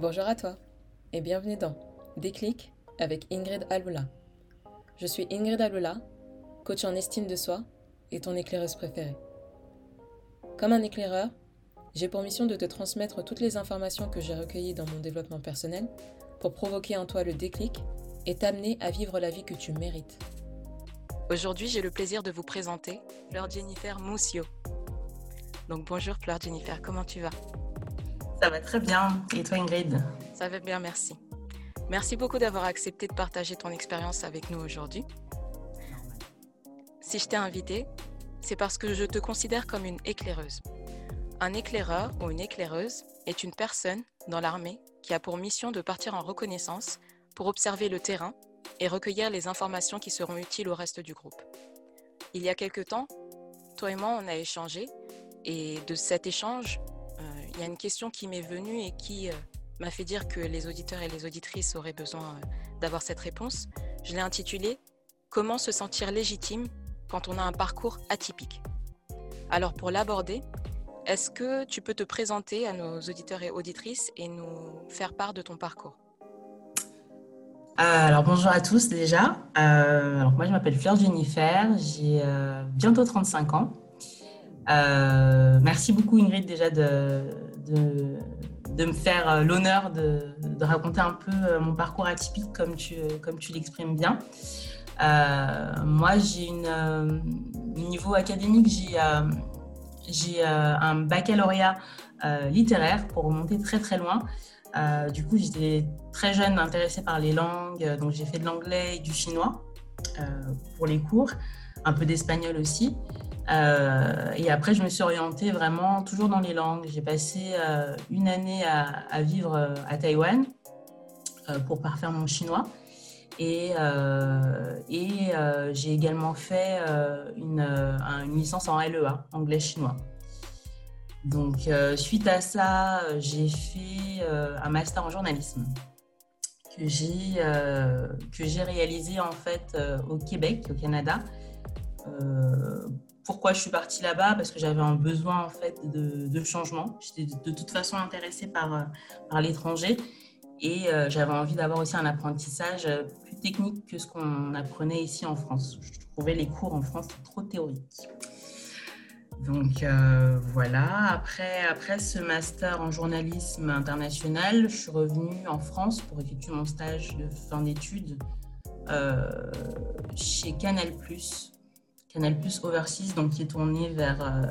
Bonjour à toi et bienvenue dans Déclic avec Ingrid Aloula. Je suis Ingrid Aloula, coach en estime de soi et ton éclaireuse préférée. Comme un éclaireur, j'ai pour mission de te transmettre toutes les informations que j'ai recueillies dans mon développement personnel pour provoquer en toi le déclic et t'amener à vivre la vie que tu mérites. Aujourd'hui, j'ai le plaisir de vous présenter Fleur Jennifer Moussio. Donc bonjour Fleur Jennifer, comment tu vas? Ça va très bien. Et toi Ingrid? Ça va bien, merci. Merci beaucoup d'avoir accepté de partager ton expérience avec nous aujourd'hui. Si je t'ai invité, c'est parce que je te considère comme une éclaireuse. Un éclaireur ou une éclaireuse est une personne dans l'armée qui a pour mission de partir en reconnaissance pour observer le terrain et recueillir les informations qui seront utiles au reste du groupe. Il y a quelque temps, toi et moi, on a échangé et de cet échange, il y a une question qui m'est venue et qui euh, m'a fait dire que les auditeurs et les auditrices auraient besoin euh, d'avoir cette réponse. Je l'ai intitulée Comment se sentir légitime quand on a un parcours atypique? Alors pour l'aborder, est-ce que tu peux te présenter à nos auditeurs et auditrices et nous faire part de ton parcours? Alors bonjour à tous déjà. alors moi je m'appelle Fleur Jennifer, j'ai bientôt 35 ans. Euh, merci beaucoup Ingrid déjà de, de, me faire euh, l'honneur de, raconter un peu euh, mon parcours atypique comme tu, comme tu l'exprimes bien. moi, j'ai niveau académique, j'ai j'ai un baccalauréat littéraire pour remonter très très loin. du coup, j'étais très jeune intéressée par les langues, donc j'ai fait de l'anglais et du chinois pour les cours, un peu d'espagnol aussi. Euh, et après, je me suis orientée vraiment toujours dans les langues. J'ai passé euh, une année à, vivre euh, à Taïwan pour parfaire mon chinois. Et, et j'ai également fait une, une, licence en LEA, anglais-chinois. Donc, suite à ça, j'ai fait un master en journalisme que j'ai réalisé en fait au Québec, au Canada, pourquoi je suis partie là-bas Parce que j'avais un besoin en fait de, changement. J'étais de, toute façon intéressée par, euh, l'étranger et euh, j'avais envie d'avoir aussi un apprentissage euh, plus technique que ce qu'on apprenait ici en France. Je trouvais les cours en France trop théoriques. Donc voilà, après, après ce master en journalisme international, je suis revenue en France pour effectuer mon stage de fin d'études chez Canal +, Canal Plus Overseas, donc qui est tourné vers, euh,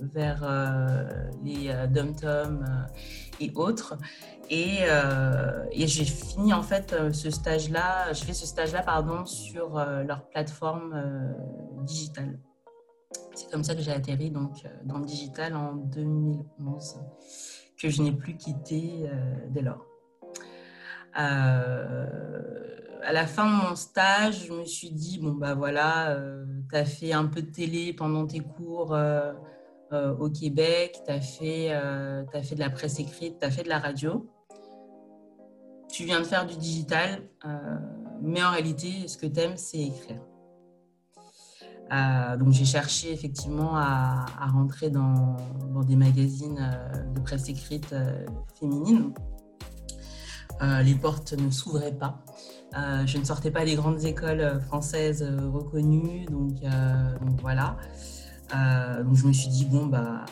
vers euh, les euh, dom-tom et autres. Et, j'ai fini en fait ce stage-là, je fais ce stage-là pardon sur leur plateforme digitale. C'est comme ça que j'ai atterri donc dans le digital en 2011, que je n'ai plus quitté dès lors à la fin de mon stage, je me suis dit, bon, bah voilà, euh, tu as fait un peu de télé pendant tes cours euh, euh, au Québec, tu as, fait, as fait de la presse écrite, tu as fait de la radio. Tu viens de faire du digital, mais en réalité, ce que tu aimes, c'est écrire. donc j'ai cherché effectivement à, rentrer dans, des magazines de presse écrite féminine. les portes ne s'ouvraient pas. Euh, je ne sortais pas des grandes écoles euh, françaises euh, reconnues, donc, voilà. donc je me suis dit, bon, bah,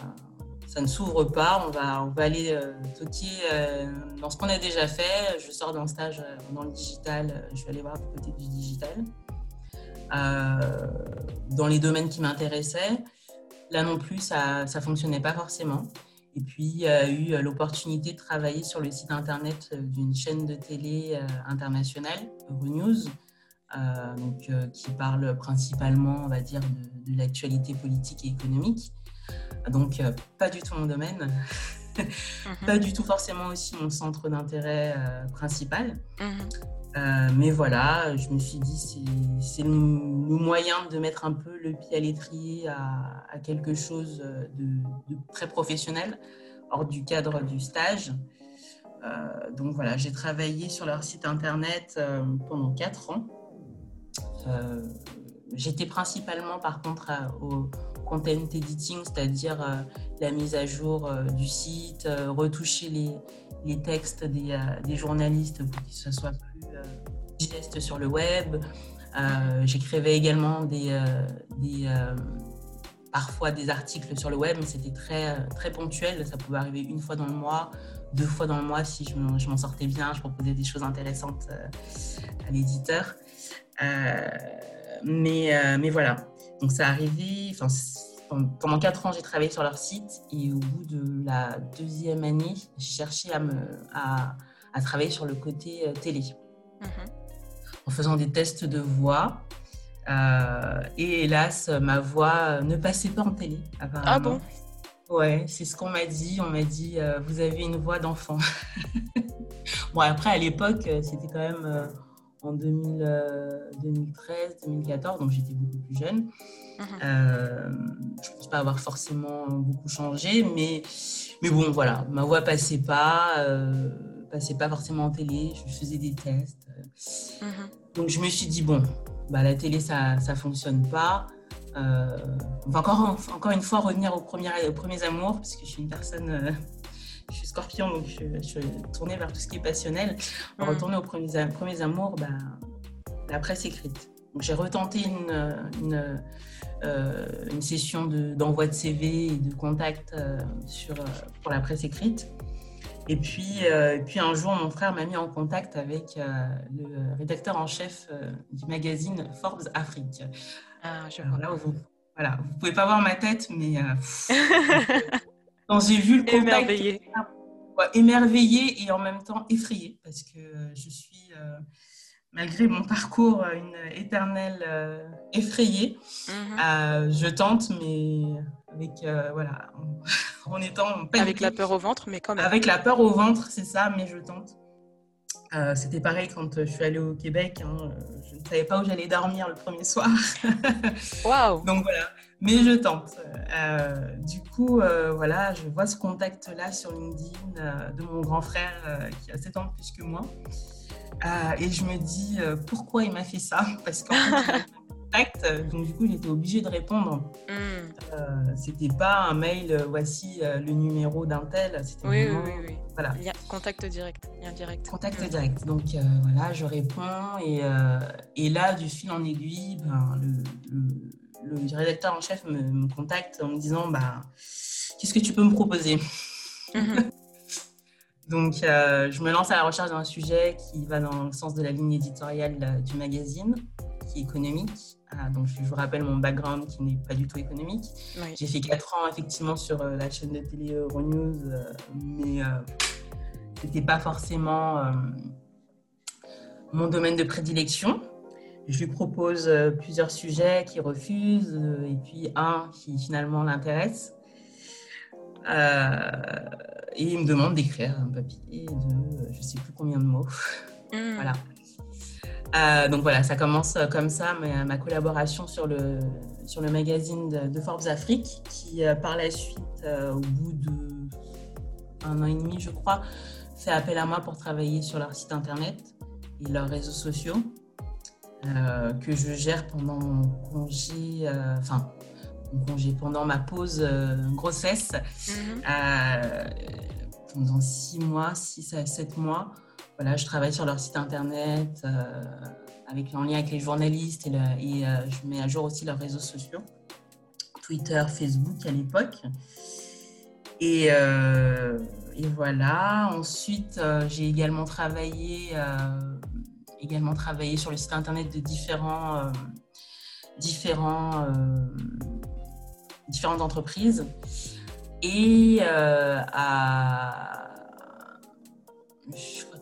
ça ne s'ouvre pas, on va, on va aller toquer dans ce qu'on a déjà fait. Je sors d'un stage dans le digital, je vais aller voir du côté du digital. dans les domaines qui m'intéressaient. Là non plus, ça ne fonctionnait pas forcément. Et puis, il y a eu euh, l'opportunité de travailler sur le site internet euh, d'une chaîne de télé euh, internationale, Euronews, donc, qui parle principalement, on va dire, de, l'actualité politique et économique. Donc, pas du tout mon domaine. Mhm. pas du tout forcément aussi mon centre d'intérêt principal. Euh, mais voilà, je me suis dit, c'est le, moyen de mettre un peu le pied à l'étrier à, quelque chose de, très professionnel, hors du cadre du stage. Euh, donc voilà, j'ai travaillé sur leur site internet euh, pendant quatre ans. J'étais principalement par contre au, content editing, c'est-à-dire la mise à jour du site, retoucher les, textes des, des, journalistes pour que ce soit digeste sur le web. J'écrivais également des, des parfois des articles sur le web, mais c'était très, très ponctuel. Ça pouvait arriver une fois dans le mois, deux fois dans le mois si je m'en sortais bien, je proposais des choses intéressantes à l'éditeur. mais, mais voilà, donc ça arrivé, enfin, pendant quatre ans, j'ai travaillé sur leur site et au bout de la deuxième année, j'ai cherché à, me, à, travailler sur le côté euh, télé. Mhm. En faisant des tests de voix. Euh, et hélas, ma voix ne passait pas en télé. Ah bon? Ouais, c'est ce qu'on m'a dit. On m'a dit, euh, vous avez une voix d'enfant. bon, après, à l'époque, c'était quand même en 2013, 2014, donc j'étais beaucoup plus jeune. Mhm. Euh, je ne pense pas avoir forcément beaucoup changé, mais, mais bon, voilà, ma voix passait pas, euh, passait pas forcément en télé, je faisais des tests. Donc je me suis dit, bon, bah, la télé, ça ne fonctionne pas. Euh, on va encore, encore une fois revenir aux premiers, aux premiers amours, parce que je suis une personne euh, je suis scorpion, donc je, suis tournée vers tout ce qui est passionnel. En mm. retourner aux premiers, premiers amours, bah, la presse écrite. Donc j'ai retenté une, une, euh, une session d'envoi de, CV et de contact sur, pour la presse écrite. Et puis, puis un jour, mon frère m'a mis en contact avec le rédacteur en chef du magazine Forbes Afrique. Ah, je vois. vous, voilà, vous pouvez pas voir ma tête, mais Quand j'ai vu le contact, émerveillé. émerveillé et en même temps effrayé parce que je suis, euh, malgré mon parcours, une éternelle euh, effrayée. Mhm. je tente, mais avec euh, voilà, en, étant avec la peur au ventre, mais quand même. Avec la peur au ventre, c'est ça, mais je tente. C'était pareil quand je suis allée au Québec. Hein, je ne savais pas où j'allais dormir le premier soir. Waouh Donc voilà mais je tente. Euh, du coup, euh, voilà, je vois ce contact-là sur LinkedIn euh, de mon grand frère qui a 7 ans de plus que moi. et je me dis pourquoi il m'a fait ça? Parce qu'en fait, contact, donc du coup, j'étais obligée de répondre. Mm. c'était pas un mail, voici le numéro d'un tel. C'était oui, oui, oui, Voilà. contact direct, lien direct. Contact mm. direct. Donc voilà, je réponds et, et, là, du fil en aiguille, ben, le le rédacteur en chef me, contacte en me disant bah, Qu'est-ce que tu peux me proposer? Mhm. Donc, euh, je me lance à la recherche d'un sujet qui va dans le sens de la ligne éditoriale euh, du magazine, qui est économique. Donc, je vous rappelle mon background qui n'est pas du tout économique. J'ai fait 4 ans effectivement sur euh, la chaîne de télé Euronews, mais ce n'était pas forcément mon domaine de prédilection. Je lui propose euh, plusieurs sujets qui refuse euh, et puis un qui finalement l'intéresse. Euh, et il me demande d'écrire un papier de je ne sais plus combien de mots. Hmm. voilà. Donc voilà, ça commence comme ça ma, ma collaboration sur le, sur le magazine de, Forbes Afrique qui par la suite, au bout de un an et demi je crois, fait appel à moi pour travailler sur leur site internet et leurs réseaux sociaux. Euh, que je gère pendant mon congé, euh, enfin, congé, pendant ma pause euh, grossesse, mhm. pendant six mois, six à sept mois. Voilà, je travaille sur leur site internet, avec, en lien avec les journalistes et, et je mets à jour aussi leurs réseaux sociaux, Twitter, Facebook à l'époque. Et, et, voilà. Ensuite, j'ai également travaillé également travaillé sur le site internet de différents, euh, différents, euh, différentes entreprises. Et euh, à,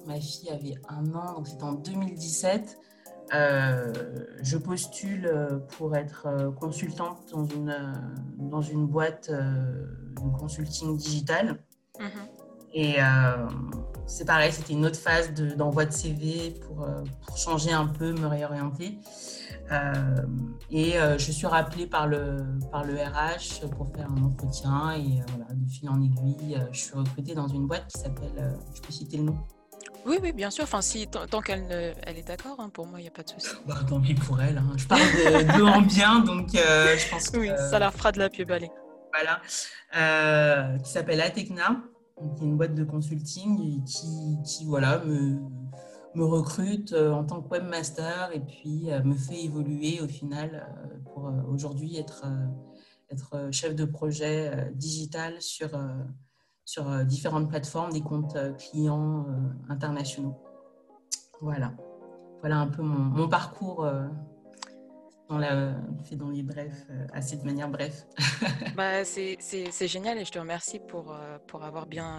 ma fille avait un an, donc c'était en 2017. je postule pour être consultante dans une, dans une boîte de consulting digital. Mm-hmm. Et c'est pareil, c'était une autre phase d'envoi de, CV pour, euh, pour, changer un peu, me réorienter. Euh, et euh, je suis rappelée par le, par le RH pour faire un entretien. Et voilà, de fil en aiguille, je suis recrutée dans une boîte qui s'appelle, je peux citer le nom Oui, oui, bien sûr. Enfin, si, tant qu'elle elle est d'accord, hein, pour moi, il n'y a pas de souci. Bah, tant pis pour elle. Hein. Je parle de, en bien, donc euh, je pense que... Oui, ça leur fera de la pub, allez. Voilà. Euh, qui s'appelle Atecna, qui est une boîte de consulting et qui, qui voilà, me, me recrute euh, en tant que webmaster et puis me fait évoluer au final pour aujourd'hui être, être chef de projet digital sur sur euh, différentes plateformes, des comptes euh, clients euh, internationaux. Voilà. Voilà un peu mon, parcours dans fait dans les brefs, assez de manière bref. bah, c'est génial et je te remercie pour, pour avoir bien,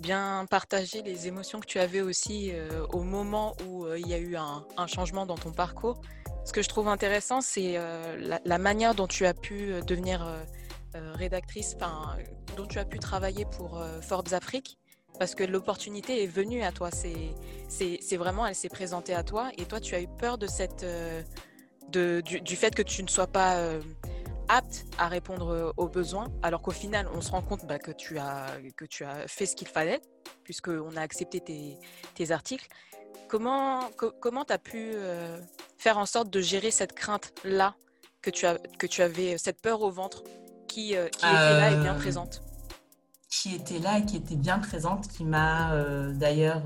bien partagé les émotions que tu avais aussi au moment où il y a eu un, changement dans ton parcours. Ce que je trouve intéressant, c'est la, manière dont tu as pu devenir rédactrice, dont tu as pu travailler pour euh, Forbes Afrique parce que l'opportunité est venue à toi. C'est vraiment, elle s'est présentée à toi et toi, tu as eu peur de cette, euh, de, du, fait que tu ne sois pas euh, apte à répondre aux besoins, alors qu'au final, on se rend compte bah, que, tu as, que tu as fait ce qu'il fallait, puisqu'on a accepté tes, tes articles. Comment comment tu as pu faire en sorte de gérer cette crainte-là que tu, as, que tu avais, cette peur au ventre? Qui, euh, était là et bien euh, présente Qui était là et qui était bien présente, qui m'a euh, d'ailleurs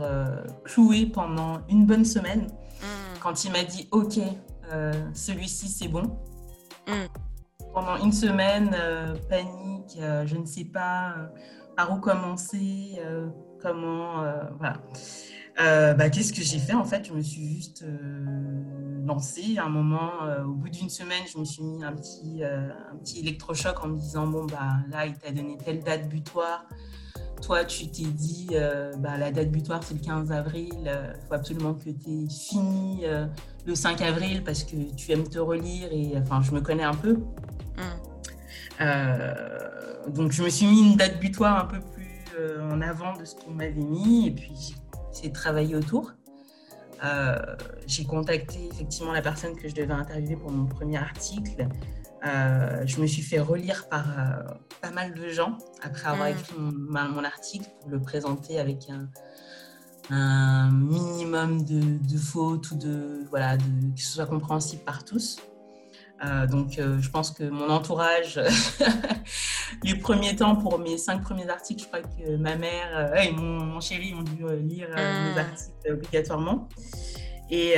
cloué pendant une bonne semaine. Mmh. Quand il m'a dit Ok, celui-ci c'est bon. Mmh. Pendant une semaine, panique, je ne sais pas par où commencer, comment. voilà. Bah, Qu'est-ce que j'ai fait En fait, je me suis juste lancé. À un moment, euh, au bout d'une semaine, je me suis mis un petit, euh, un petit électrochoc en me disant bon, bah, là, il t'a donné telle date butoir. Toi, tu t'es dit euh, bah, la date butoir, c'est le 15 avril. Il faut absolument que tu aies fini le 5 avril parce que tu aimes te relire. Et enfin, je me connais un peu. Mmh. donc, je me suis mis une date butoir un peu plus en avant de ce qu'on m'avait mis. Et puis, j'ai travaillé autour. Euh, j'ai contacté effectivement la personne que je devais interviewer pour mon premier article. Euh, je me suis fait relire par euh, pas mal de gens après avoir mm. écrit mon, article pour le présenter avec un, un minimum de, de, fautes ou de voilà de, que ce soit compréhensible par tous. Donc, je pense que mon entourage, les premiers temps, pour mes cinq premiers articles, je crois que ma mère et mon, chéri ont dû euh, lire mes hmm. articles obligatoirement. Et,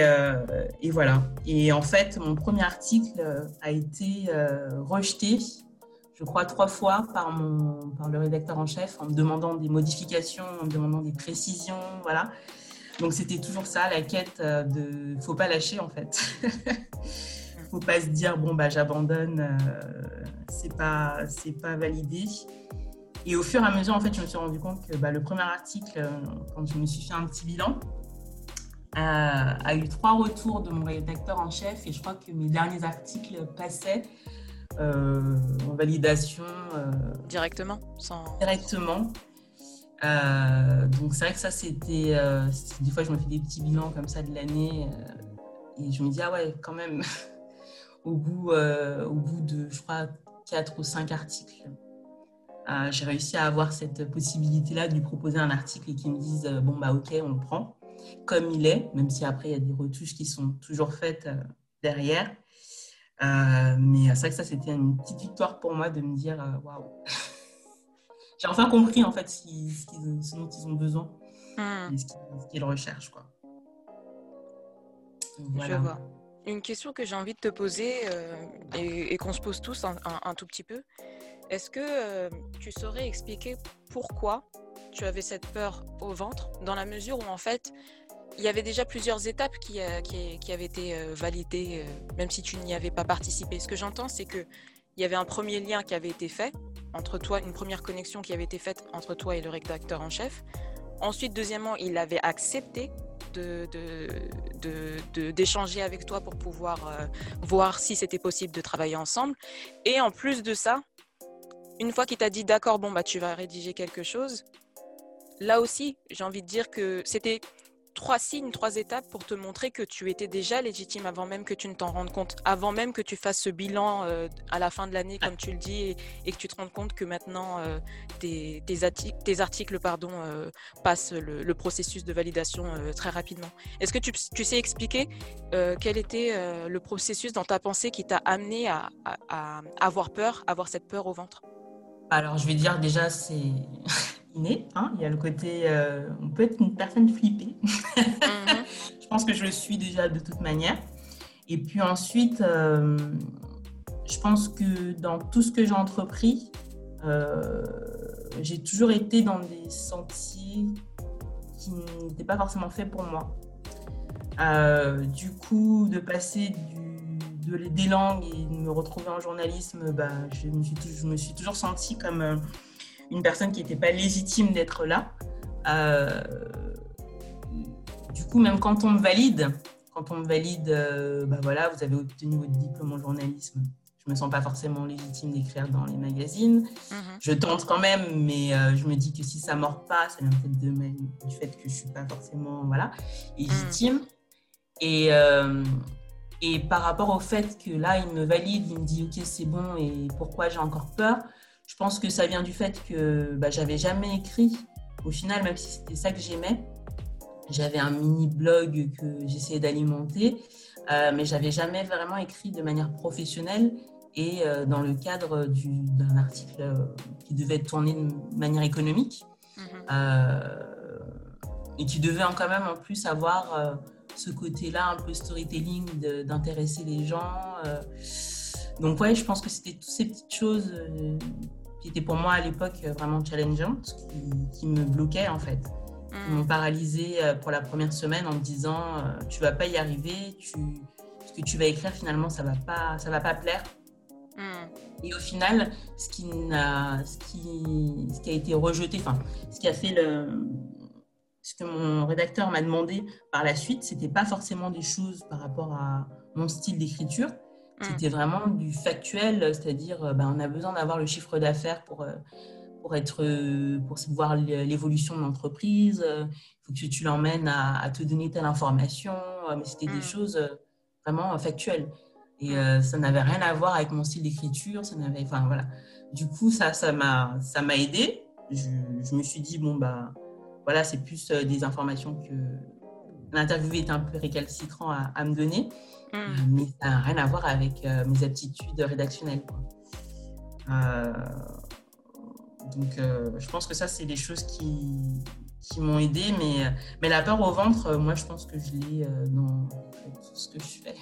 et, voilà. Et en fait, mon premier article a été rejeté, je crois, trois fois par, mon, par le rédacteur en chef en me demandant des modifications, en me demandant des précisions. Voilà. Donc, c'était toujours ça, la quête de faut pas lâcher, en fait. faut pas se dire bon bah j'abandonne, euh, c'est pas c'est pas validé. Et au fur et à mesure, en fait, je me suis rendu compte que bah, le premier article, euh, quand je me suis fait un petit bilan, a eu trois retours de mon rédacteur en chef et je crois que mes derniers articles passaient euh, en validation. Directement sans... Directement. donc c'est vrai que ça, c'était... des fois, je me fais des petits bilans comme ça de l'année et je me dis, ah ouais, quand même, au bout, euh, au bout de, je crois, quatre ou cinq articles. Euh, j'ai réussi à avoir cette possibilité-là de lui proposer un article et qu'il me dise euh, bon bah ok on le prend comme il est, même si après il y a des retouches qui sont toujours faites derrière. mais c'est vrai que ça c'était une petite victoire pour moi de me dire waouh. J'ai enfin compris en fait ce, dont ils ont besoin hmm. et ce qu'ils recherchent quoi. Je vois. Une question que j'ai envie de te poser euh, et, qu'on se pose tous un, tout petit peu. Est-ce que euh, tu saurais expliquer pourquoi tu avais cette peur au ventre dans la mesure où en fait il y avait déjà plusieurs étapes qui, euh, qui, avaient été validées même si tu n'y avais pas participé. Ce que j'entends c'est que il y avait un premier lien qui avait été fait entre toi, une première connexion qui avait été faite entre toi et le rédacteur en chef. Ensuite, deuxièmement, il avait accepté d'échanger de, de, avec toi pour pouvoir euh, voir si c'était possible de travailler ensemble. Et en plus de ça, une fois qu'il t'a dit d'accord, bon, bah, tu vas rédiger quelque chose, là aussi, j'ai envie de dire que c'était trois signes, trois étapes pour te montrer que tu étais déjà légitime avant même que tu ne t'en rendes compte, avant même que tu fasses ce bilan euh, à la fin de l'année, comme tu le dis, et, que tu te rendes compte que maintenant euh, tes, articles pardon, euh, passent le, processus de validation très rapidement. Est-ce que tu, tu, sais expliquer quel était le processus dans ta pensée qui t'a amené à, à, avoir peur, avoir cette peur au ventre? Alors, je vais dire déjà, c'est inné. Hein. Il y a le côté, euh, on peut être une personne flippée. Mhm. je pense que je le suis déjà de toute manière. Et puis ensuite, euh, je pense que dans tout ce que j'ai entrepris, euh, j'ai toujours été dans des sentiers qui n'étaient pas forcément faits pour moi. du coup, de passer du, de, des langues et de me retrouver en journalisme, bah, je, me suis, je me suis toujours sentie comme une personne qui n'était pas légitime d'être là. Euh, du coup, même quand on me valide, quand on me valide, euh, bah voilà, vous avez obtenu votre diplôme en journalisme, je me sens pas forcément légitime d'écrire dans les magazines. Mhm. Je tente quand même, mais euh, je me dis que si ça mord pas, ça vient peut-être du fait que je suis pas forcément voilà légitime. Mhm. Et et par rapport au fait que là, il me valide, il me dit ok c'est bon et pourquoi j'ai encore peur, je pense que ça vient du fait que bah, j'avais jamais écrit. Au final, même si c'était ça que j'aimais, j'avais un mini blog que j'essayais d'alimenter, euh, mais j'avais jamais vraiment écrit de manière professionnelle et euh, dans le cadre d'un article euh, qui devait être tourné de manière économique mhm. euh, et qui devait quand même en plus avoir ce côté-là un peu storytelling d'intéresser les gens. donc ouais, je pense que c'était toutes ces petites choses qui était pour moi à l'époque euh, vraiment challengeante, qui, me bloquait en fait. Qui m'ont mm. paralysée euh, pour la première semaine en me disant euh, tu vas pas y arriver, tu, ce que tu vas écrire finalement ça va pas, ça va pas plaire. Mm. Et au final, ce qui, a, ce, qui, ce qui a été rejeté, enfin, ce qui a fait le, ce que mon rédacteur m'a demandé par la suite, c'était pas forcément des choses par rapport à mon style d'écriture. C'était vraiment du factuel, c'est-à-dire euh, ben, on a besoin d'avoir le chiffre d'affaires pour, euh, pour, être, euh, pour voir l'évolution de l'entreprise. Il faut que tu l'emmènes à, te donner telle information. Mais c'était des mm. choses vraiment factuelles. Et mm. ça n'avait rien à voir avec mon style d'écriture. Ça n'avait, enfin voilà. Du coup, ça, ça m'a, ça m'a aidé. Je, je, me suis dit bon bah voilà, c'est plus des informations que l'interview est un peu récalcitrant à, à me donner. Mm. Euh, mais ça n'a rien à voir avec euh, mes aptitudes rédactionnelles. Euh, donc, je pense que ça, c'est des choses qui, qui m'ont aidé. Mais, mais la peur au ventre, moi, je pense que je l'ai dans tout ce que je fais.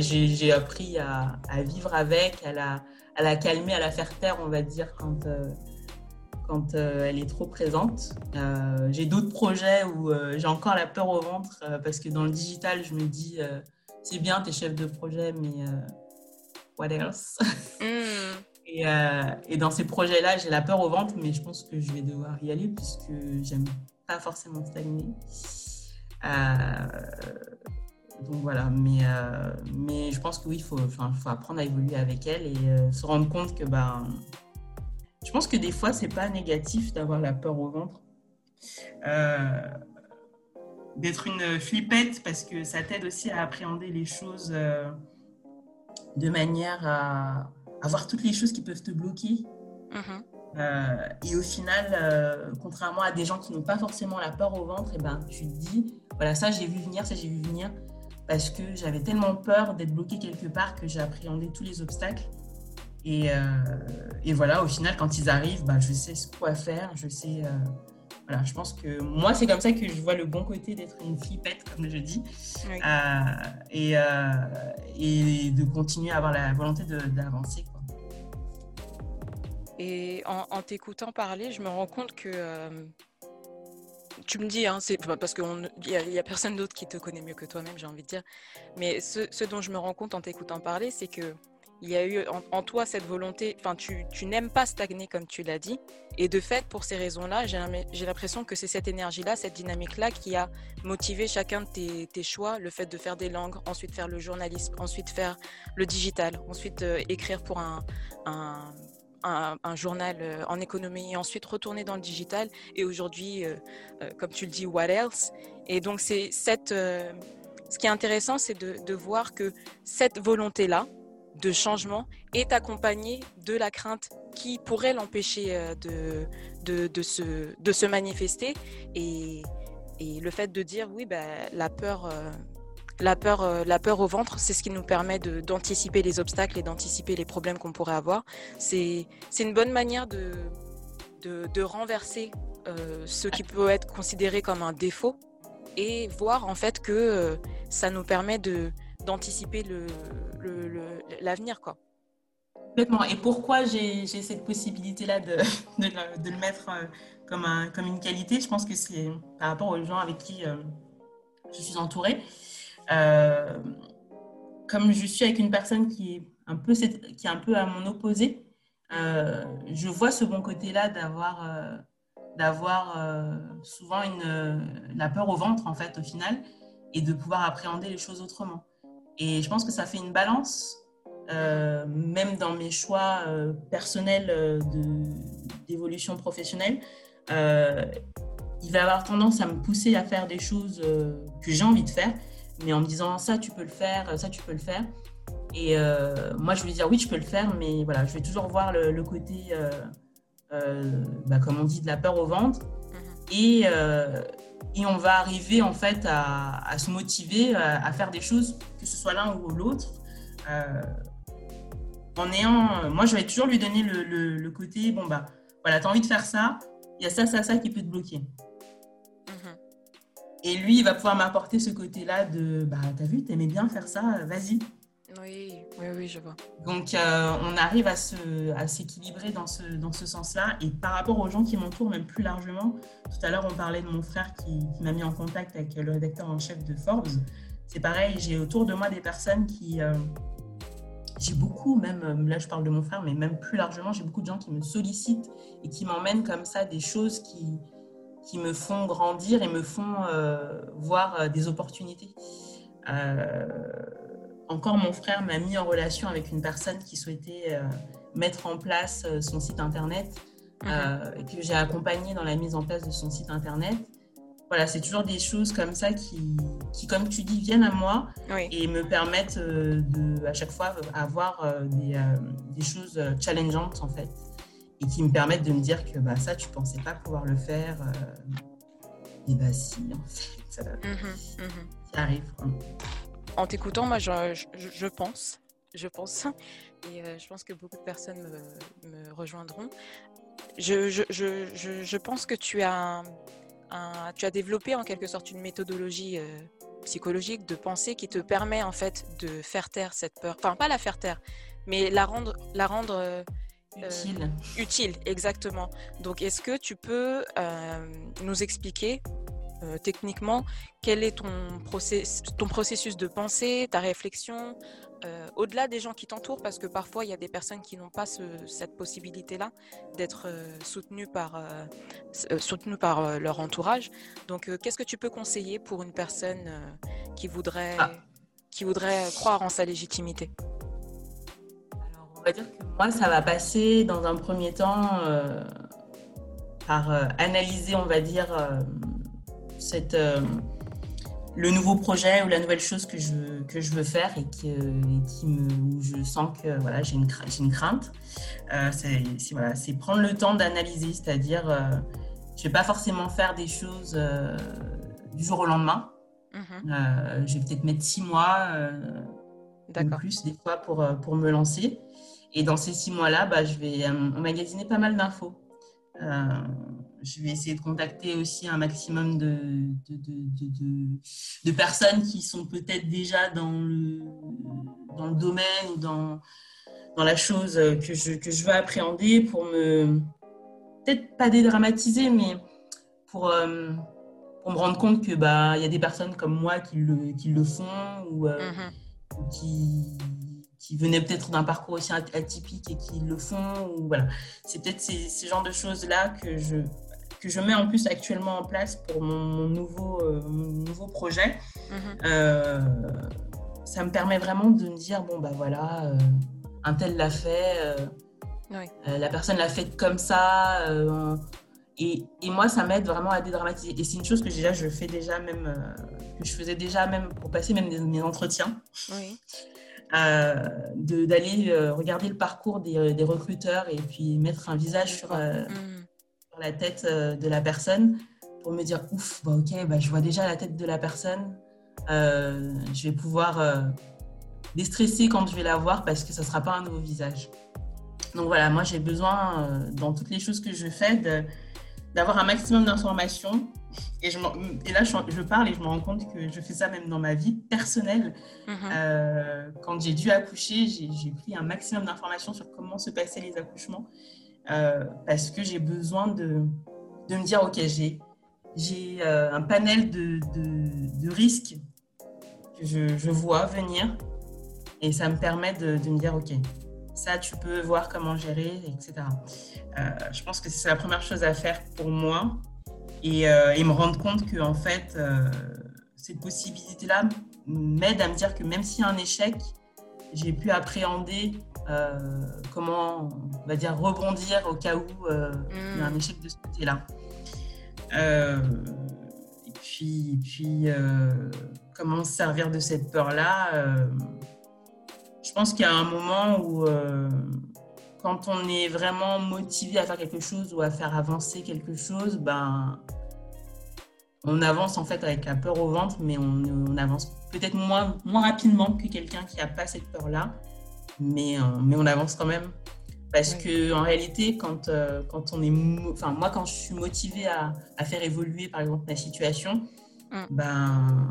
j'ai appris à, à, vivre avec, à la, à la calmer, à la faire taire, on va dire, quand, quand euh, elle est trop présente. Euh, j'ai d'autres projets où euh, j'ai encore la peur au ventre parce que dans le digital, je me dis c'est bien, t'es chef de projet, mais what else? Mm. et, et, dans ces projets-là, j'ai la peur au ventre, mais je pense que je vais devoir y aller puisque j'aime pas forcément stagner. donc voilà, mais, mais je pense que oui, il faut, faut, apprendre à évoluer avec elle et se rendre compte que ben, je pense que des fois, c'est pas négatif d'avoir la peur au ventre. Euh, d'être une flippette parce que ça t'aide aussi à appréhender les choses euh, de manière à, avoir voir toutes les choses qui peuvent te bloquer. Mm-hmm. Euh, et au final, contrairement à des gens qui n'ont pas forcément la peur au ventre, et eh ben, tu te dis, voilà, ça j'ai vu venir, ça j'ai vu venir, parce que j'avais tellement peur d'être bloqué quelque part que j'ai appréhendé tous les obstacles. Et, euh, et, voilà, au final, quand ils arrivent, bah, je sais quoi faire. Je sais. Euh, voilà, je pense que moi, c'est comme ça que je vois le bon côté d'être une flippette, comme je dis. Euh, et, et, de continuer à avoir la volonté d'avancer. Et en, en t'écoutant parler, je me rends compte que tu me dis, hein, c'est parce qu'il n'y a, personne d'autre qui te connaît mieux que toi-même, j'ai envie de dire. Mais ce, ce, dont je me rends compte en t'écoutant parler, c'est que il y a eu en, toi cette volonté, enfin tu, n'aimes pas stagner comme tu l'as dit, et de fait pour ces raisons-là, j'ai l'impression que c'est cette énergie-là, cette dynamique-là qui a motivé chacun de tes, choix, le fait de faire des langues, ensuite faire le journalisme, ensuite faire le digital, ensuite euh, écrire pour un, journal en économie ensuite retourner dans le digital. Et aujourd'hui, comme tu le dis, what else? Et donc, c'est cette. ce qui est intéressant, c'est de voir que cette volonté-là de changement est accompagnée de la crainte qui pourrait l'empêcher de, de, de, se, de se manifester. Et, et le fait de dire, oui, ben, la peur, euh, la peur, euh, la peur au ventre, c'est ce qui nous permet d'anticiper les obstacles et d'anticiper les problèmes qu'on pourrait avoir. C'est une bonne manière de, de, renverser euh, ce qui peut être considéré comme un défaut et voir en fait que ça nous permet d'anticiper l'avenir. Quoi. Complètement. Et pourquoi j'ai cette possibilité-là de, le mettre comme, un, comme une qualité? Je pense que c'est par rapport aux gens avec qui euh, je suis entourée. Euh, comme je suis avec une personne qui est un peu, qui est un peu à mon opposé, euh, je vois ce bon côté-là d'avoir d'avoir souvent la peur au ventre, en fait, au final, et de pouvoir appréhender les choses autrement. Et je pense que ça fait une balance, même dans mes choix personnels d'évolution professionnelle, euh, il va avoir tendance à me pousser à faire des choses euh, que j'ai envie de faire, mais en me disant ça tu peux le faire, ça tu peux le faire. Et euh, moi je vais dire oui je peux le faire, mais voilà je vais toujours voir le, côté, bah, comme on dit, de la peur au ventre. Mhm. Et, et on va arriver en fait à, se motiver à, faire des choses, que ce soit l'un ou l'autre. en ayant, moi je vais toujours lui donner le, le côté bon bah voilà, tu as envie de faire ça, il y a ça, ça, ça qui peut te bloquer. Mhm. Et lui, il va pouvoir m'apporter ce côté-là de, bah, t'as vu, t'aimais bien faire ça, vas-y. Oui, oui, oui, je vois. Donc, euh, on arrive à, se, à s'équilibrer dans ce, dans ce sens-là. Et par rapport aux gens qui m'entourent, même plus largement, tout à l'heure, on parlait de mon frère qui, m'a mis en contact avec le rédacteur en chef de Forbes. C'est pareil, j'ai autour de moi des personnes qui, euh, j'ai beaucoup, même euh, là je parle de mon frère, mais même plus largement, j'ai beaucoup de gens qui me sollicitent et qui m'emmènent comme ça des choses qui, qui me font grandir et me font voir des opportunités. Encore mon frère m'a mis en relation avec une personne qui souhaitait mettre en place son site internet mhm. et que j'ai accompagné dans la mise en place de son site internet voilà, c'est toujours des choses comme ça qui, qui, comme tu dis, viennent à moi et me permettent euh, de, à chaque fois, avoir euh, des, euh, des, choses challengeantes, en fait, et qui me permettent de me dire que bah, ça, tu ne pensais pas pouvoir le faire. et bah si, en fait, ça, mmh mmh arrive. En t'écoutant, moi, je, je, pense, je pense, et je pense que beaucoup de personnes me, me rejoindront. Je, pense que tu as tu as développé en quelque sorte une méthodologie euh, psychologique de pensée qui te permet en fait de faire taire cette peur. Enfin, pas la faire taire, mais la rendre, la rendre euh, utile. utile, exactement. Donc, est-ce que tu peux euh, nous expliquer techniquement quel est ton, process, ton processus de pensée, ta réflexion, euh, au-delà des gens qui t'entourent, parce que parfois il y a des personnes qui n'ont pas cette possibilité-là d'être euh, soutenues par, euh, par leur entourage. Donc, qu'est-ce que tu peux conseiller pour une personne qui, voudrait, ah. qui voudrait croire en sa légitimité? Alors, on va dire que moi, ça va passer dans un premier temps par analyser, on va dire, cette le nouveau projet ou la nouvelle chose que je, que je veux faire et qui, qui me, où je sens que voilà, j'ai une, une crainte. Euh, c'est voilà, prendre le temps d'analyser, c'est-à-dire euh, je ne vais pas forcément faire des choses euh, du jour au lendemain. Mm-hmm. je vais peut-être mettre six mois ou plus des fois pour, pour me lancer. Et dans ces six mois-là, bah, je vais emmagasiner pas mal d'infos je vais essayer de contacter aussi un maximum de, de, personnes qui sont peut-être déjà dans le, dans le domaine ou dans, dans la chose que je, que je veux appréhender pour me, peut-être pas dédramatiser, mais pour, euh, pour me rendre compte que bah, y a des personnes comme moi qui le, qui le font ou euh, mm-hmm. qui, qui venaient peut-être d'un parcours aussi atypique et qui le font. Ou voilà. C'est peut-être ces, ces genres de choses-là que je, que je mets en plus actuellement en place pour mon, nouveau, euh, nouveau projet. Mhm. Euh, ça me permet vraiment de me dire bon, bah voilà, euh, un tel l'a fait, la personne l'a fait comme ça. Et, et, moi, ça m'aide vraiment à dédramatiser. Et c'est une chose que déjà, je fais déjà même, que je faisais déjà même pour passer même mes entretiens. Oui. Euh, d'aller regarder le parcours des, des, recruteurs et puis mettre un visage sur, mm. sur la tête de la personne pour me dire ouf, bah, ok, bah, je vois déjà la tête de la personne. Euh, je vais pouvoir euh, déstresser quand je vais la voir parce que ça ne sera pas un nouveau visage. Donc voilà, moi j'ai besoin, euh, dans toutes les choses que je fais, d'avoir un maximum d'informations. Et, je et là, je, parle et je me rends compte que je fais ça même dans ma vie personnelle. Mm-hmm. quand j'ai dû accoucher, j'ai pris un maximum d'informations sur comment se passaient les accouchements parce que j'ai besoin de, de me dire, ok, j'ai j'ai un panel de, de, de risques je, vois venir et ça me permet de, me dire, OK, ça, tu peux voir comment gérer, etc. Euh, je pense que c'est la première chose à faire pour moi et, euh, me rendre compte que, en fait, euh, cette possibilité-là m'aide à me dire que même s'il y a un échec, j'ai pu appréhender comment, on va dire, rebondir au cas où il y a un mmh. échec de ce côté-là. et puis, puis comment se servir de cette peur-là. Euh, je pense qu'il y a un moment où, euh, quand on est vraiment motivé à faire quelque chose ou à faire avancer quelque chose, ben, on avance en fait avec la peur au ventre, mais on, avance peut-être moins, moins rapidement que quelqu'un qui n'a pas cette peur-là, mais, euh, mais on avance quand même. Parce que en réalité, quand, quand on est, enfin moi, quand je suis motivée à, à, faire évoluer, par exemple, la situation, mm. ben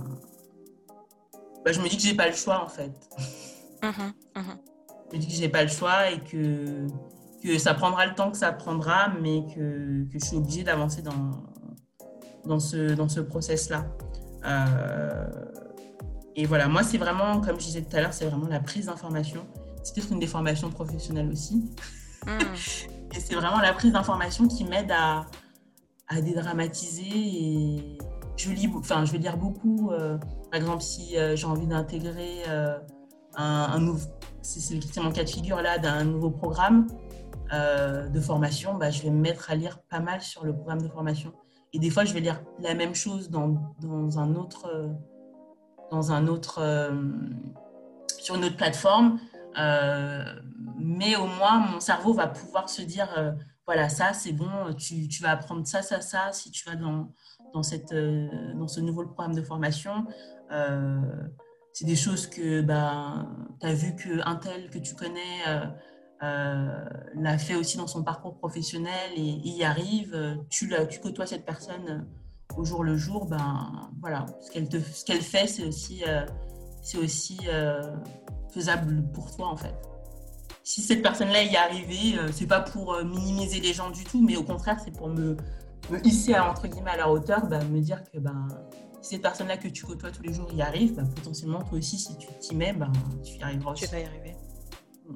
bah, je me dis que j'ai pas le choix en fait. Mhm, mhm. Je me dis que j'ai pas le choix et que, que ça prendra le temps que ça prendra, mais que, que je suis obligée d'avancer dans, dans ce, dans ce process-là. Euh, et voilà, moi, c'est vraiment, comme je disais tout à l'heure, c'est vraiment la prise d'information. C'est peut-être une des formations professionnelles aussi. Mhm. et c'est vraiment la prise d'information qui m'aide à, à dédramatiser. Et je lis, enfin, je vais lire beaucoup. Euh, par exemple, si euh, j'ai envie d'intégrer un, nouveau, c'est mon cas de figure là, d'un nouveau programme euh, de formation, bah, je vais me mettre à lire pas mal sur le programme de formation. Et des fois, je vais lire la même chose dans, dans un autre, dans un autre, sur une autre plateforme. mais au moins, mon cerveau va pouvoir se dire, voilà, ça, c'est bon, tu, tu, vas apprendre ça, ça, ça, si tu vas dans, dans, cette, dans ce nouveau programme de formation. Euh, c'est des choses que ben, tu as vu qu'un tel que tu connais euh, euh, l'a fait aussi dans son parcours professionnel et, y arrive. Tu, tu côtoies cette personne au jour le jour. Ben, voilà, ce qu'elle, ce fait, c'est aussi, c'est aussi faisable pour toi en fait si cette personne-là y est arrivée, c'est pas pour minimiser les gens du tout, mais au contraire, c'est pour me, me hisser à, entre guillemets à leur hauteur, ben, me dire que ben, si cette personne-là que tu côtoies tous les jours y arrive, bah, potentiellement, toi aussi, si tu t'y mets, bah, tu y arriveras aussi. Tu vas y arriver. Mm.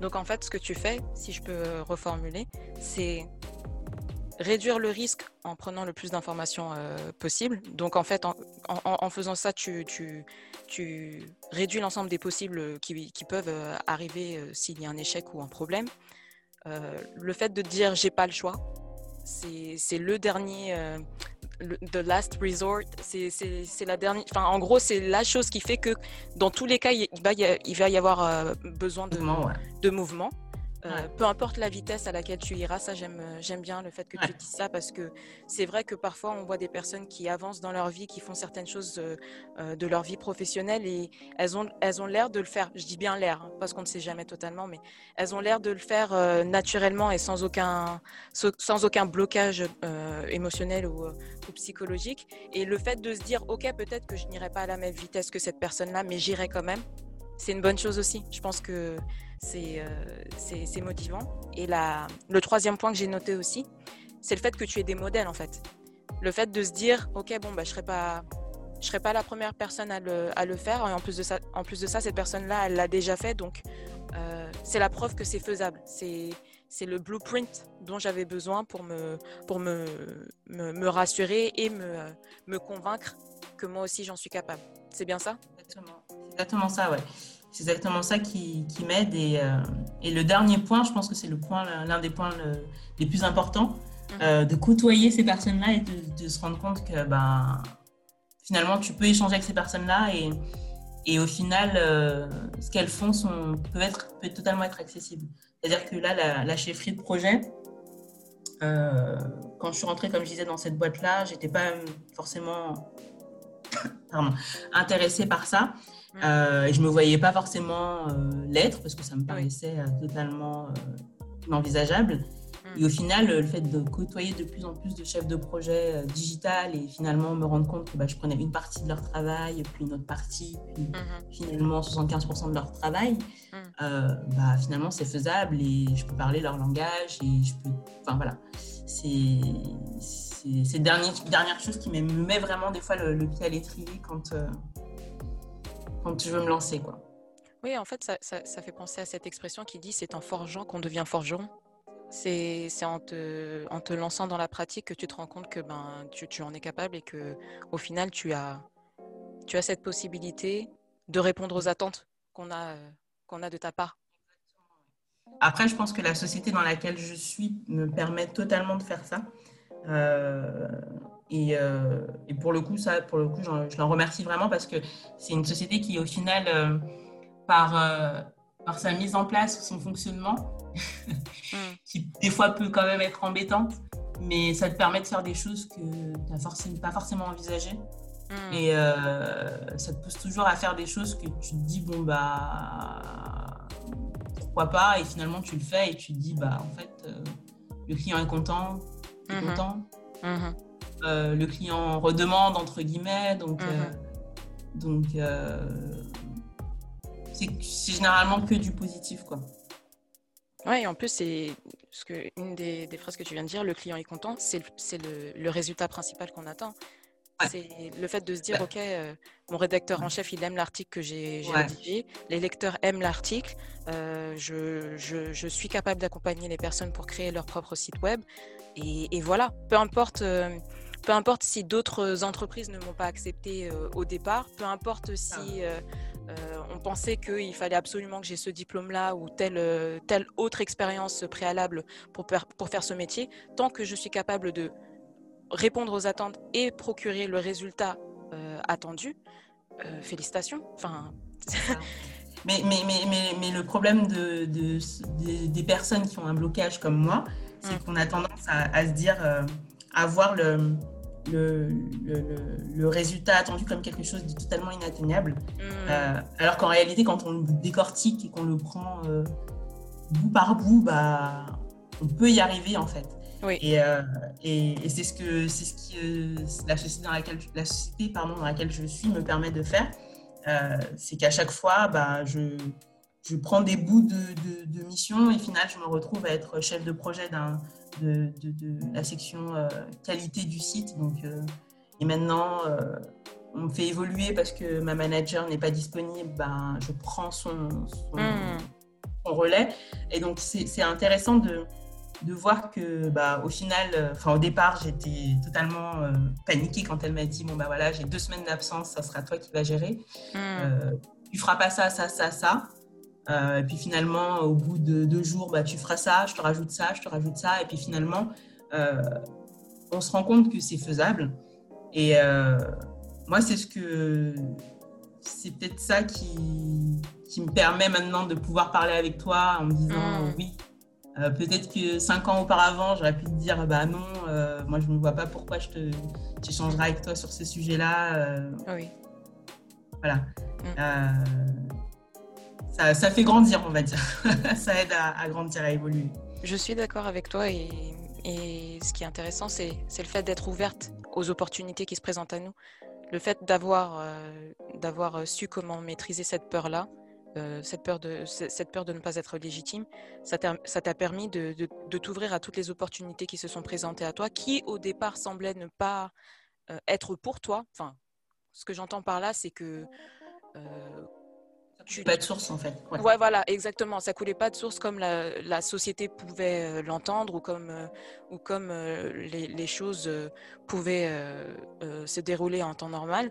Donc en fait, ce que tu fais, si je peux reformuler, c'est réduire le risque en prenant le plus d'informations euh, possible. Donc en fait, en, faisant ça, tu, tu, réduis l'ensemble des possibles qui, qui peuvent euh, arriver euh, s'il y a un échec ou un problème. le fait de dire j'ai pas le choix, c'est le dernier, le, the last resort, c'est la dernière. Enfin, en gros, c'est la chose qui fait que dans tous les cas, il va y, avoir euh, besoin de, de mouvement. Euh, peu importe la vitesse à laquelle tu iras, ça j'aime euh, j'aime bien le fait que tu dises ça parce que c'est vrai que parfois on voit des personnes qui avancent dans leur vie, qui font certaines choses euh, de leur vie professionnelle et elles ont elles ont l'air de le faire. Je dis bien l'air hein, parce qu'on ne sait jamais totalement, mais elles ont l'air de le faire naturellement et sans aucun sans aucun blocage émotionnel ou, ou, psychologique. Et le fait de se dire ok peut-être que je n'irai pas à la même vitesse que cette personne-là, mais j'irai quand même c'est une bonne chose aussi. Je pense que c'est euh, motivant. Et la, le troisième point que j'ai noté aussi, c'est le fait que tu aies des modèles en fait. Le fait de se dire, ok, bon, bah, je ne serai, pas, serai pas la première personne à le, à le faire. Et en plus de ça, en plus de ça cette personne-là, elle l'a déjà fait. Donc, euh, c'est la preuve que c'est faisable. C'est c'est le blueprint dont j'avais besoin pour me, pour me, me rassurer et me, me convaincre que moi aussi j'en suis capable. C'est bien ça? Exactement. exactement ça, ouais c'est exactement ça qui, qui m'aide. Et, et, le dernier point, je pense que c'est le point, l'un des points les plus importants, mhm. de côtoyer ces personnes-là et de, de, se rendre compte que ben, finalement, tu peux échanger avec ces personnes-là et, et au final, euh, ce qu'elles font sont, peut, être, peut totalement être accessible. C'est-à-dire que là, la, la, chefferie de projet, euh, quand je suis rentrée, comme je disais, dans cette boîte-là, j'étais pas forcément pardon, intéressée par ça. Euh, et je me voyais pas forcément l'être parce que ça me paraissait totalement inenvisageable. Et au final, le fait de côtoyer de plus en plus de chefs de projet euh, digital et finalement me rendre compte que bah, je prenais une partie de leur travail, puis une autre partie, puis mhm. finalement 75% de leur travail, euh, bah, finalement c'est faisable et je peux parler leur langage et je peux. Enfin voilà. C'est ces dernières, dernière chose qui me met vraiment des fois le, pied à l'étrier quand, quand je veux me lancer. quoi. Oui, en fait, ça, ça, ça, fait penser à cette expression qui dit c'est en forgeant qu'on devient forgeron. C'est en te, en te lançant dans la pratique que tu te rends compte que ben, tu, tu en es capable et que au final, tu as, tu as cette possibilité de répondre aux attentes qu'on a, qu'on a de ta part. Après, je pense que la société dans laquelle je suis me permet totalement de faire ça. Euh, et, euh, et, pour le coup, ça, pour le coup, je l'en remercie vraiment parce que c'est une société qui, au final, euh, par, par sa mise en place, son fonctionnement, mm. qui des fois peut quand même être embêtante, mais ça te permet de faire des choses que tu n'as forcément, pas forcément envisagées. Mm. Et euh, ça te pousse toujours à faire des choses que tu te dis, bon, bah, pourquoi pas, et finalement tu le fais et tu te dis, bah, en fait, euh, le client est content, tu es mm-hmm. content. Mm-hmm. Euh, le client redemande, entre guillemets, donc, mm-hmm. donc c'est généralement que du positif, quoi. Oui, en plus, c'est ce que une des, phrases que tu viens de dire, le client est content, c'est le, le, résultat principal qu'on attend. C'est le fait de se dire, OK, euh, mon rédacteur en chef, il aime l'article que j'ai rédigé, les lecteurs aiment l'article, euh, je, je, je, suis capable d'accompagner les personnes pour créer leur propre site web. Et, et voilà, peu importe, euh, peu importe si d'autres entreprises ne m'ont pas accepté au départ, peu importe si euh, on pensait qu'il fallait absolument que j'ai ce diplôme-là ou telle, euh, telle autre expérience préalable pour, pour faire ce métier. Tant que je suis capable de répondre aux attentes et procurer le résultat euh, attendu, félicitations. Enfin... mais, mais, mais, mais, le problème de, des personnes qui ont un blocage comme moi, c'est hum. qu'on a tendance à, se dire, à voir le, le, le, résultat attendu comme quelque chose de totalement inatteignable. Mm. Euh, alors qu'en réalité, quand on le décortique et qu'on le prend euh, bout par bout, bah, on peut y arriver en fait. Et, euh, et, et c'est ce que c'est ce qui la société dans laquelle la société pardon dans laquelle je suis me permet de faire, c'est qu'à chaque fois, bah, je je prends des bouts de, de, de, mission et au final, je me retrouve à être chef de projet d'un de, la section euh, qualité du site. Donc, euh, et maintenant, euh, on me fait évoluer parce que ma manager n'est pas disponible. Ben, je prends son, son, hmm. relais. Et donc, c'est intéressant de, de voir que bah, au final, enfin au départ, j'étais totalement paniquée quand elle m'a dit bon bah voilà, j'ai deux semaines d'absence, ça sera toi qui vas gérer. Hmm. tu feras pas ça, ça, ça, ça. Euh, et puis finalement, au bout de deux jours, bah, tu feras ça, je te rajoute ça, je te rajoute ça. Et puis finalement, euh, on se rend compte que c'est faisable. Et euh, moi, c'est ce que c'est peut-être ça qui, qui, me permet maintenant de pouvoir parler avec toi en me disant mm. oui. peut-être que cinq ans auparavant, j'aurais pu te dire bah non, moi je ne vois pas pourquoi je te j'échangerai avec toi sur ce sujet-là. oui. Voilà. Mm ça, fait grandir, on va dire. ça aide à, grandir, à évoluer. Je suis d'accord avec toi et, ce qui est intéressant, c'est le fait d'être ouverte aux opportunités qui se présentent à nous. Le fait d'avoir euh, su comment maîtriser cette peur-là, euh, cette, peur de, cette peur de ne pas être légitime, ça t'a permis de, t'ouvrir à toutes les opportunités qui se sont présentées à toi, qui au départ semblaient ne pas euh, être pour toi. Enfin, ce que j'entends par là, c'est que Pas de source en fait. Ouais. voilà, exactement. Ça coulait pas de source comme la, société pouvait euh, l'entendre ou comme, euh, ou comme euh, les, choses pouvaient se dérouler en temps normal.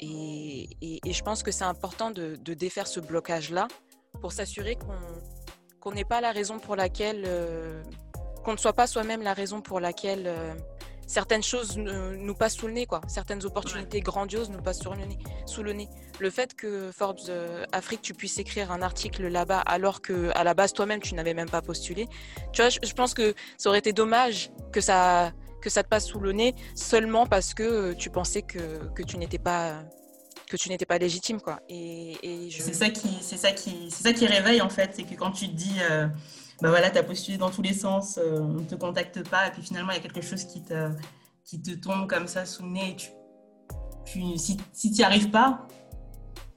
Et, je pense que c'est important de, défaire ce blocage-là pour s'assurer qu'on n'est pas la raison pour laquelle, qu'on ne soit pas soi-même la raison pour laquelle certaines choses nous passent sous le nez, quoi. Certaines opportunités grandioses nous passent sur le nez, sous le nez. Le fait que Forbes euh, Afrique, tu puisses écrire un article là-bas alors que à la base toi-même tu n'avais même pas postulé, tu vois, je, pense que ça aurait été dommage que ça que ça te passe sous le nez seulement parce que tu pensais que, que tu n'étais pas que tu n'étais pas légitime quoi et, c'est ça qui c'est ça qui c'est ça qui réveille en fait c'est que quand tu te dis euh, bah voilà, tu as postulé dans tous les sens, euh, on ne te contacte pas, et puis finalement, il y a quelque chose qui te, qui te tombe comme ça sous le nez. tu, si tu n'y arrives pas,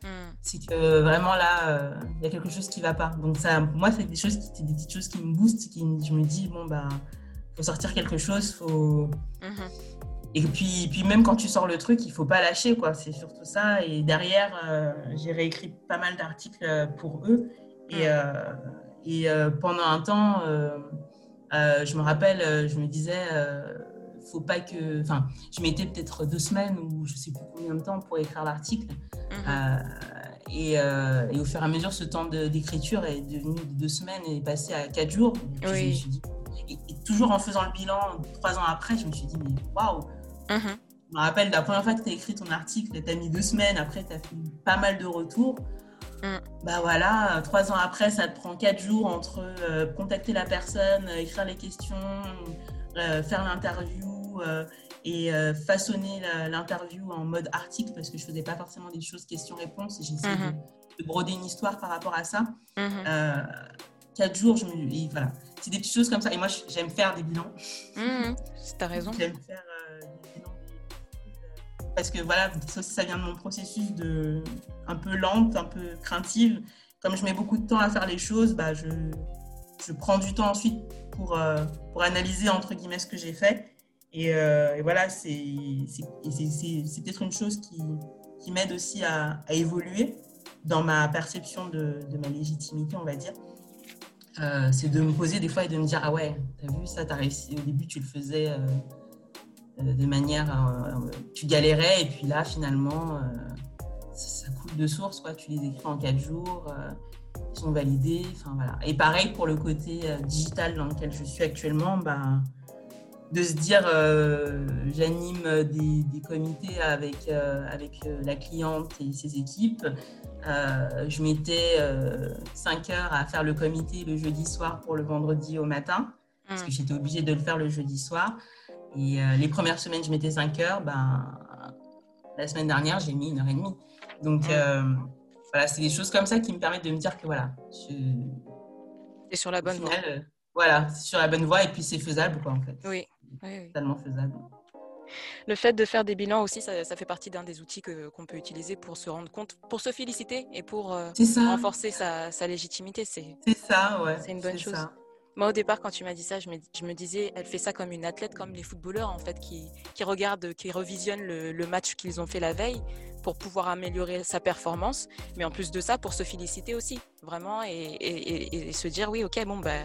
hmm. c'est que vraiment là, euh, il y a quelque chose qui ne va pas. Donc, ça, moi, c'est des, choses qui, des petites choses qui me boostent, qui, je me dis, bon, bah, faut sortir quelque chose, faut. Mhm. Et puis, puis même quand tu sors le truc, il faut pas lâcher, quoi. C'est surtout ça. Et derrière, euh, j'ai réécrit pas mal d'articles pour eux. Et, hmm. Et euh, pendant un temps, euh, euh, je me rappelle, je me disais, faut pas que. Enfin, je mettais peut-être deux semaines ou je sais plus combien de temps pour écrire l'article. Mhm. Et, au fur et à mesure, ce temps d'écriture est devenu de deux semaines et est passé à quatre jours. Et, toujours en faisant le bilan, trois ans après, je me suis dit, mais waouh! Mhm. Je me rappelle la première fois que tu as écrit ton article, tu as mis deux semaines, après tu as fait pas mal de retours. Mm. Bah voilà, trois ans après, ça te prend quatre jours entre euh, contacter la personne, euh, écrire les questions, euh, faire l'interview et façonner l'interview en mode article parce que je faisais pas forcément des choses questions-réponses et essayé mm-hmm. de, broder une histoire par rapport à ça. Mm-hmm. quatre jours, je me, voilà, c'est des petites choses comme ça. Et moi, j'aime faire des bilans. Mm-hmm. T'as raison. J'aime faire parce que voilà, ça, vient de mon processus de un peu lente, un peu craintive. Comme je mets beaucoup de temps à faire les choses, bah, je, je prends du temps ensuite pour, euh, pour analyser entre guillemets ce que j'ai fait. Et, euh, voilà, c'est peut-être une chose qui, qui m'aide aussi à, à, évoluer dans ma perception de, de, ma légitimité, on va dire. Euh, c'est de me poser des fois et de me dire Ah ouais, t'as vu ça, t'as réussi. Au début, tu le faisais euh, de manière, euh, tu galérais et puis là finalement, euh, ça, coule de source, quoi. Tu les écris en quatre jours, ils sont validés, enfin voilà. Et pareil pour le côté digital dans lequel je suis actuellement, bah, de se dire j'anime des, comités avec, avec la cliente et ses équipes. je mettais 5 heures à faire le comité le jeudi soir pour le vendredi au matin, parce que mmh. j'étais obligée de le faire le jeudi soir. Et euh, les premières semaines, je mettais 5 heures. Ben, la semaine dernière, j'ai mis une heure et demie. Donc, euh, voilà, c'est des choses comme ça qui me permettent de me dire que voilà, je. C'est sur la bonne voie. Euh, voilà, c'est sur la bonne voie et puis c'est faisable, quoi, en fait. Oui. oui, Totalement faisable. Le fait de faire des bilans aussi, ça, fait partie d'un des outils qu'on peut utiliser pour se rendre compte, pour se féliciter et pour renforcer sa, sa légitimité. C'est ça, ouais. C'est une bonne chose. Ça. Moi, au départ, quand tu m'as dit ça, je me, je me, disais, elle fait ça comme une athlète, comme les footballeurs, en fait, qui, qui regardent, qui revisionnent le, match qu'ils ont fait la veille pour pouvoir améliorer sa performance. Mais en plus de ça, pour se féliciter aussi, vraiment, et, et, et se dire, oui, ok, bon, bah,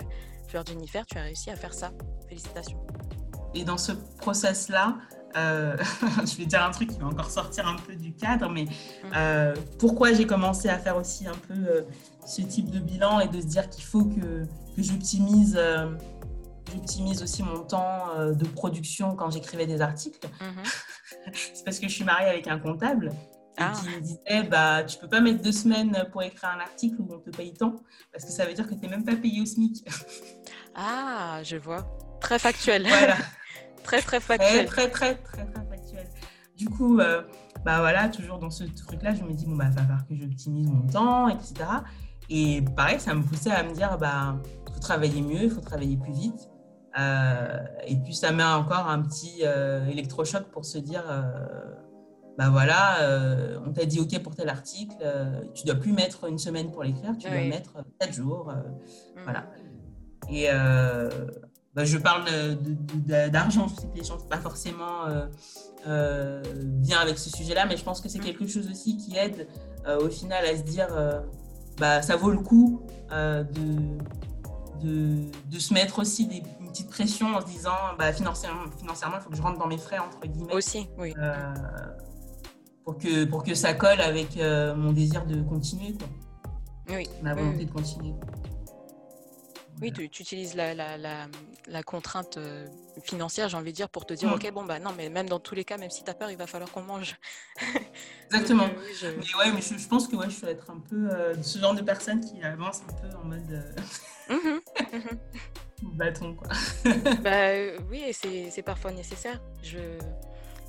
Fleur Jennifer, tu as réussi à faire ça. Félicitations. Et dans ce process-là, euh, je vais dire un truc qui va encore sortir un peu du cadre, mais mmh. euh, pourquoi j'ai commencé à faire aussi un peu euh, ce type de bilan et de se dire qu'il faut que que j'optimise euh, j'optimise aussi mon temps euh, de production quand j'écrivais des articles. Mhm. c'est parce que je suis mariée avec un comptable ah. qui me disait bah, Tu peux pas mettre deux semaines pour écrire un article où on te paye tant, parce que ça veut dire que tu n'es même pas payé au SMIC. ah, je vois. Très factuel. Voilà. très, très factuel. Très, très, très, très, factuel. Du coup, euh, bah voilà, toujours dans ce truc-là, je me dis Bon, bah, va falloir que j'optimise mon temps, etc. Et pareil, ça me poussait à me dire bah, travailler mieux, il faut travailler plus vite. Euh, et puis ça met encore un petit euh, électrochoc pour se dire, euh, bah voilà, on t'a dit OK pour tel article, tu dois plus mettre une semaine pour l'écrire, tu dois mettre quatre jours. Mm. Voilà. Et bah, je parle d'argent, je sais que les gens ne sont pas forcément bien avec ce sujet-là, mais je pense que c'est mm. quelque chose aussi qui aide au final à se dire, bah, ça vaut le coup de de, se mettre aussi des, une petite pression en se disant bah, financièrement, financièrement, il faut que je rentre dans mes frais, entre guillemets. Aussi, oui. Euh, pour, que, pour que ça colle avec mon désir de continuer, quoi. Oui. Ma volonté de continuer. Oui, tu, utilises la, la, la, contrainte euh, financière, j'ai envie de dire, pour te dire, mm. ok, bon, bah non, mais même dans tous les cas, même si tu as peur, il va falloir qu'on mange. Exactement. Euh, je... Mais ouais, mais je, pense que ouais, je vais être un peu euh, ce genre de personne qui avance un peu en mode mmh mmh bâton, quoi. bah oui, c'est parfois nécessaire. Je,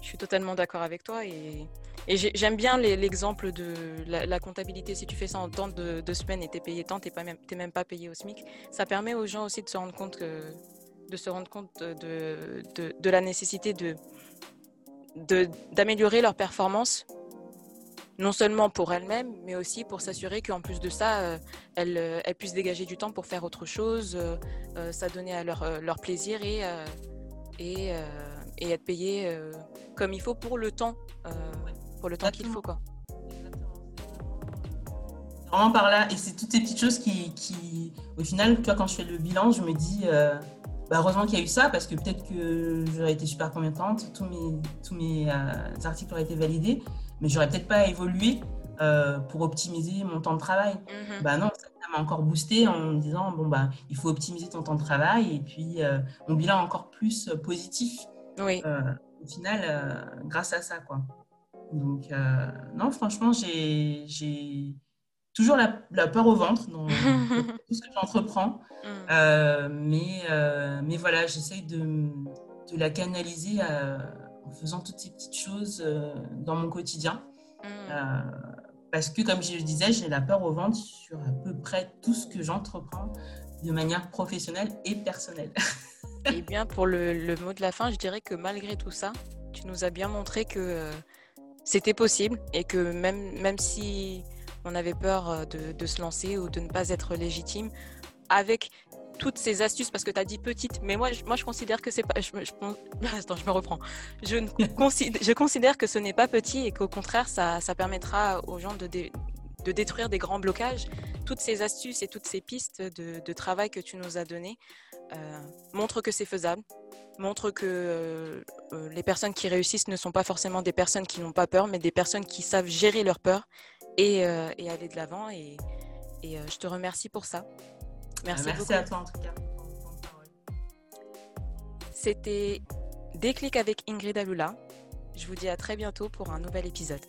je suis totalement d'accord avec toi et et j'aime bien l'exemple de la, comptabilité. Si tu fais ça en temps de, semaines et tu es payé tant, tu n'es même, pas payé au SMIC. Ça permet aux gens aussi de se rendre compte, de, se rendre compte de, de, la nécessité d'améliorer leur performance, non seulement pour elles-mêmes, mais aussi pour s'assurer qu'en plus de ça, euh, elles, euh, elles, puissent dégager du temps pour faire autre chose, euh, s'adonner à leur, leur, plaisir et, et, et être payées comme il faut pour le temps pour le temps qu'il faut. Quoi. Vraiment par là, et c'est toutes ces petites choses qui, qui, au final, tu vois, quand je fais le bilan, je me dis, euh, bah, heureusement qu'il y a eu ça, parce que peut-être que j'aurais été super compétente, tous mes, tous mes euh, articles auraient été validés, mais j'aurais peut-être pas évolué euh, pour optimiser mon temps de travail. Mm-hmm. Bah non, ça m'a encore boosté en me disant, bon, bah, il faut optimiser ton temps de travail, et puis mon bilan encore plus positif. Oui. au final, grâce à ça, quoi. Donc, euh, non, franchement, j'ai toujours la, peur au ventre dans tout ce que j'entreprends. Mm. Euh, mais, euh, mais voilà, j'essaye de, de, la canaliser en faisant toutes ces petites choses dans mon quotidien. Mm. parce que, comme je le disais, j'ai la peur au ventre sur à peu près tout ce que j'entreprends de manière professionnelle et personnelle. Eh bien, pour le, le, mot de la fin, je dirais que malgré tout ça, tu nous as bien montré que c'était possible et que même, même si on avait peur euh, de, se lancer ou de ne pas être légitime, avec toutes ces astuces, parce que tu as dit petite, mais moi, je, moi je considère que c'est pas. Je, attends, je me reprends. Je, considère, je considère que ce n'est pas petit et qu'au contraire, ça, ça, permettra aux gens de, de détruire des grands blocages. Toutes ces astuces et toutes ces pistes de, de travail que tu nous as données euh, montrent que c'est faisable, montre que euh, euh, les personnes qui réussissent ne sont pas forcément des personnes qui n'ont pas peur, mais des personnes qui savent gérer leur peur et, euh, aller de l'avant. Et, je te remercie pour ça. Merci, Merci à toi en tout cas. C'était Déclic avec Ingrid Alula. Je vous dis à très bientôt pour un nouvel épisode.